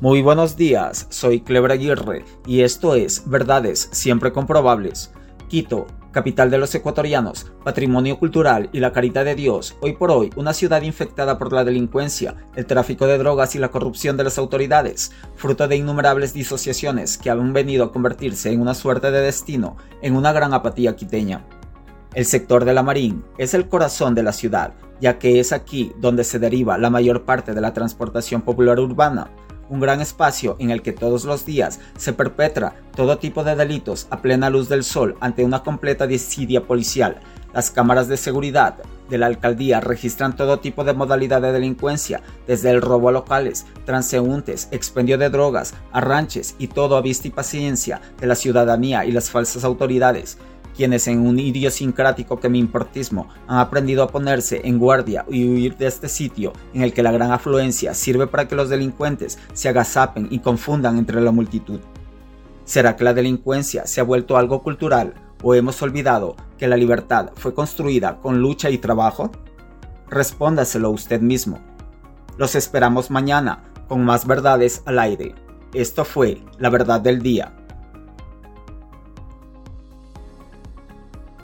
Muy buenos días, soy Cleber Aguirre y esto es Verdades Siempre Comprobables. Quito, capital de los ecuatorianos, patrimonio cultural y la caridad de Dios, hoy por hoy una ciudad infectada por la delincuencia, el tráfico de drogas y la corrupción de las autoridades, fruto de innumerables disociaciones que han venido a convertirse en una suerte de destino, en una gran apatía quiteña. El sector de la Marín es el corazón de la ciudad, ya que es aquí donde se deriva la mayor parte de la transportación popular urbana, un gran espacio en el que todos los días se perpetra todo tipo de delitos a plena luz del sol ante una completa desidia policial. Las cámaras de seguridad de la alcaldía registran todo tipo de modalidad de delincuencia, desde el robo a locales, transeúntes, expendio de drogas, arranches y todo a vista y paciencia de la ciudadanía y las falsas autoridades quienes en un idiosincrático que me importismo han aprendido a ponerse en guardia y huir de este sitio en el que la gran afluencia sirve para que los delincuentes se agazapen y confundan entre la multitud. ¿Será que la delincuencia se ha vuelto algo cultural o hemos olvidado que la libertad fue construida con lucha y trabajo? Respóndaselo usted mismo. Los esperamos mañana con más verdades al aire. Esto fue La Verdad del Día